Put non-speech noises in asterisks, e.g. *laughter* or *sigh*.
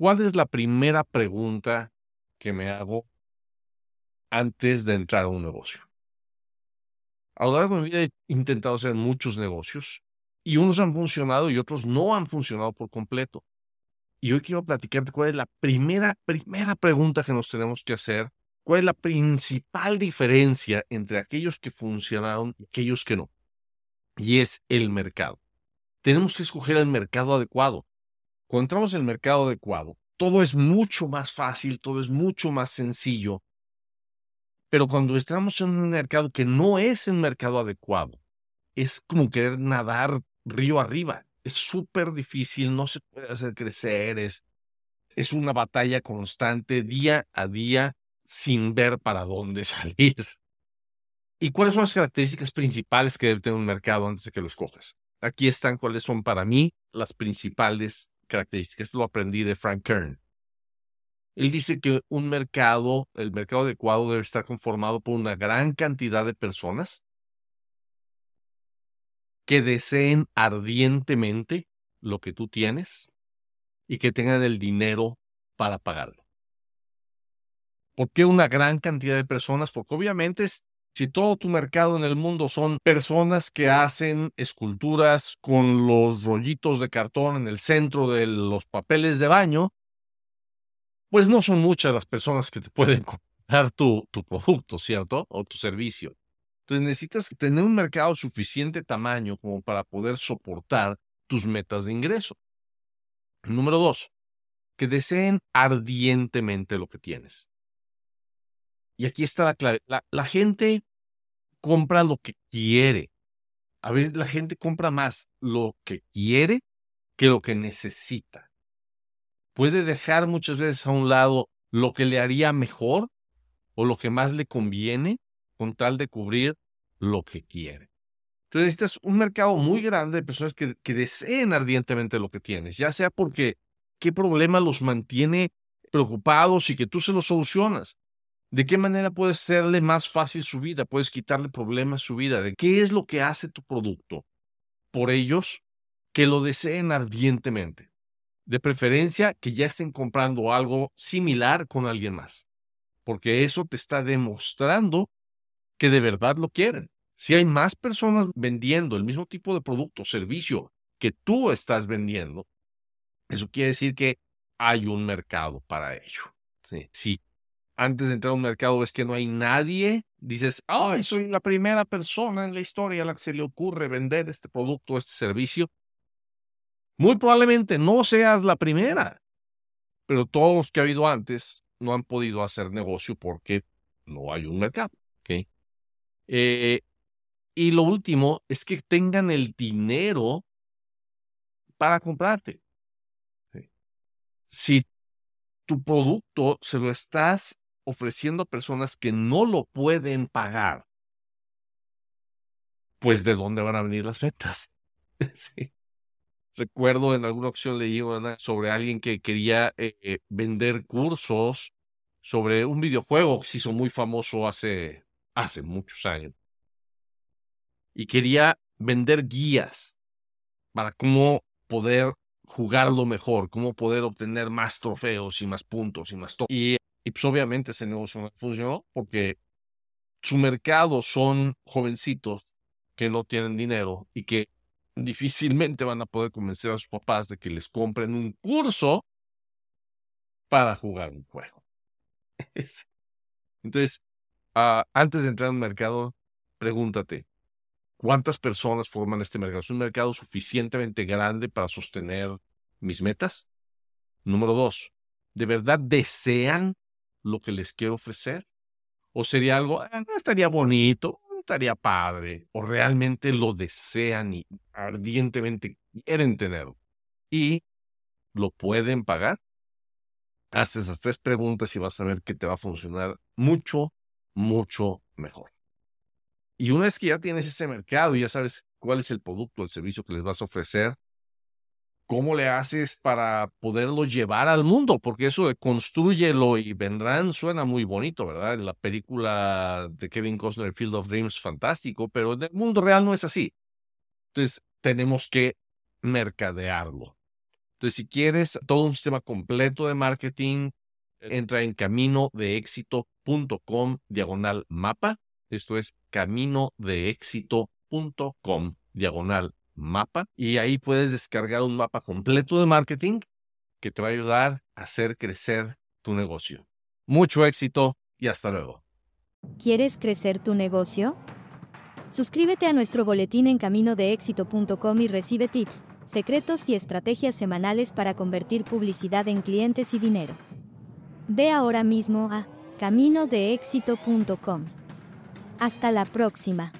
¿cuál es la primera pregunta que me hago antes de entrar a un negocio? A lo largo de mi vida he intentado hacer muchos negocios y unos han funcionado y otros no han funcionado por completo. Y hoy quiero platicarte cuál es la primera, primera pregunta que nos tenemos que hacer, cuál es la principal diferencia entre aquellos que funcionaron y aquellos que no. Y es el mercado. Tenemos que escoger el mercado adecuado. Cuando entramos en el mercado adecuado, todo es mucho más fácil, todo es mucho más sencillo. Pero cuando entramos en un mercado que no es el mercado adecuado, es como querer nadar río arriba es súper difícil, no se puede hacer crecer, es, es una batalla constante día a día sin ver para dónde *laughs* salir. ¿Y cuáles son las características principales que debe tener un mercado antes de que lo escojas? Aquí están cuáles son para mí las principales características. Esto lo aprendí de Frank Kern. Él dice que un mercado, el mercado adecuado debe estar conformado por una gran cantidad de personas que deseen ardientemente lo que tú tienes y que tengan el dinero para pagarlo. ¿Por qué una gran cantidad de personas? Porque obviamente si todo tu mercado en el mundo son personas que hacen esculturas con los rollitos de cartón en el centro de los papeles de baño, pues no son muchas las personas que te pueden *laughs* comprar tu, tu producto, ¿cierto? O tu servicio. Entonces necesitas tener un mercado suficiente tamaño como para poder soportar tus metas de ingreso. Número dos, que deseen ardientemente lo que tienes. Y aquí está la clave. La, gente compra lo que quiere. A veces la gente compra más lo que quiere que lo que necesita. Puede dejar muchas veces a un lado lo que le haría mejor o lo que más le conviene con tal de cubrir lo que quiere. Entonces necesitas un mercado muy grande de personas que, que deseen ardientemente lo que tienes, ya sea porque qué problema los mantiene preocupados y que tú se los solucionas. ¿De qué manera puedes hacerle más fácil su vida? Puedes quitarle problemas a su vida. ¿De qué es lo que hace tu producto? Por ellos que lo deseen ardientemente. De preferencia que ya estén comprando algo similar con alguien más. Porque eso te está demostrando que de verdad lo quieren. Si hay más personas vendiendo el mismo tipo de producto o servicio que tú estás vendiendo, eso quiere decir que hay un mercado para ello. Sí. Antes de entrar a un mercado ves que no hay nadie, dices, ay, soy la primera persona en la historia a la que se le ocurre vender este producto o este servicio. Muy probablemente no seas la primera, pero todos los que ha habido antes no han podido hacer negocio porque no hay un mercado. Eh, y lo último es que tengan el dinero para comprarte. Si tu producto se lo estás ofreciendo a personas que no lo pueden pagar, pues de dónde van a venir las ventas. *laughs* Recuerdo en alguna ocasión leí sobre alguien que quería eh, eh, vender cursos sobre un videojuego que se hizo muy famoso hace hace muchos años. Y quería vender guías para cómo poder jugarlo mejor, cómo poder obtener más trofeos y más puntos y más todo. Y, y pues obviamente ese negocio no funcionó porque su mercado son jovencitos que no tienen dinero y que difícilmente van a poder convencer a sus papás de que les compren un curso para jugar un juego. *laughs* Entonces, Ah, antes de entrar en un mercado, pregúntate, ¿cuántas personas forman este mercado? ¿Es un mercado suficientemente grande para sostener mis metas? Número dos, ¿de verdad desean lo que les quiero ofrecer? ¿O sería algo, ah, estaría bonito, estaría padre? ¿O realmente lo desean y ardientemente quieren tenerlo? ¿Y lo pueden pagar? Haz esas tres preguntas y vas a ver que te va a funcionar mucho mucho mejor. Y una vez que ya tienes ese mercado y ya sabes cuál es el producto, el servicio que les vas a ofrecer, ¿cómo le haces para poderlo llevar al mundo? Porque eso de construyelo y vendrán suena muy bonito, ¿verdad? La película de Kevin Costner, Field of Dreams, fantástico, pero en el mundo real no es así. Entonces, tenemos que mercadearlo. Entonces, si quieres todo un sistema completo de marketing, entra en caminodeexito.com diagonal mapa. Esto es caminodeexito.com diagonal mapa. Y ahí puedes descargar un mapa completo de marketing que te va a ayudar a hacer crecer tu negocio. Mucho éxito y hasta luego. ¿Quieres crecer tu negocio? Suscríbete a nuestro boletín en caminodeexito.com y recibe tips, secretos y estrategias semanales para convertir publicidad en clientes y dinero. Ve ahora mismo a caminodeexito.com. Hasta la próxima.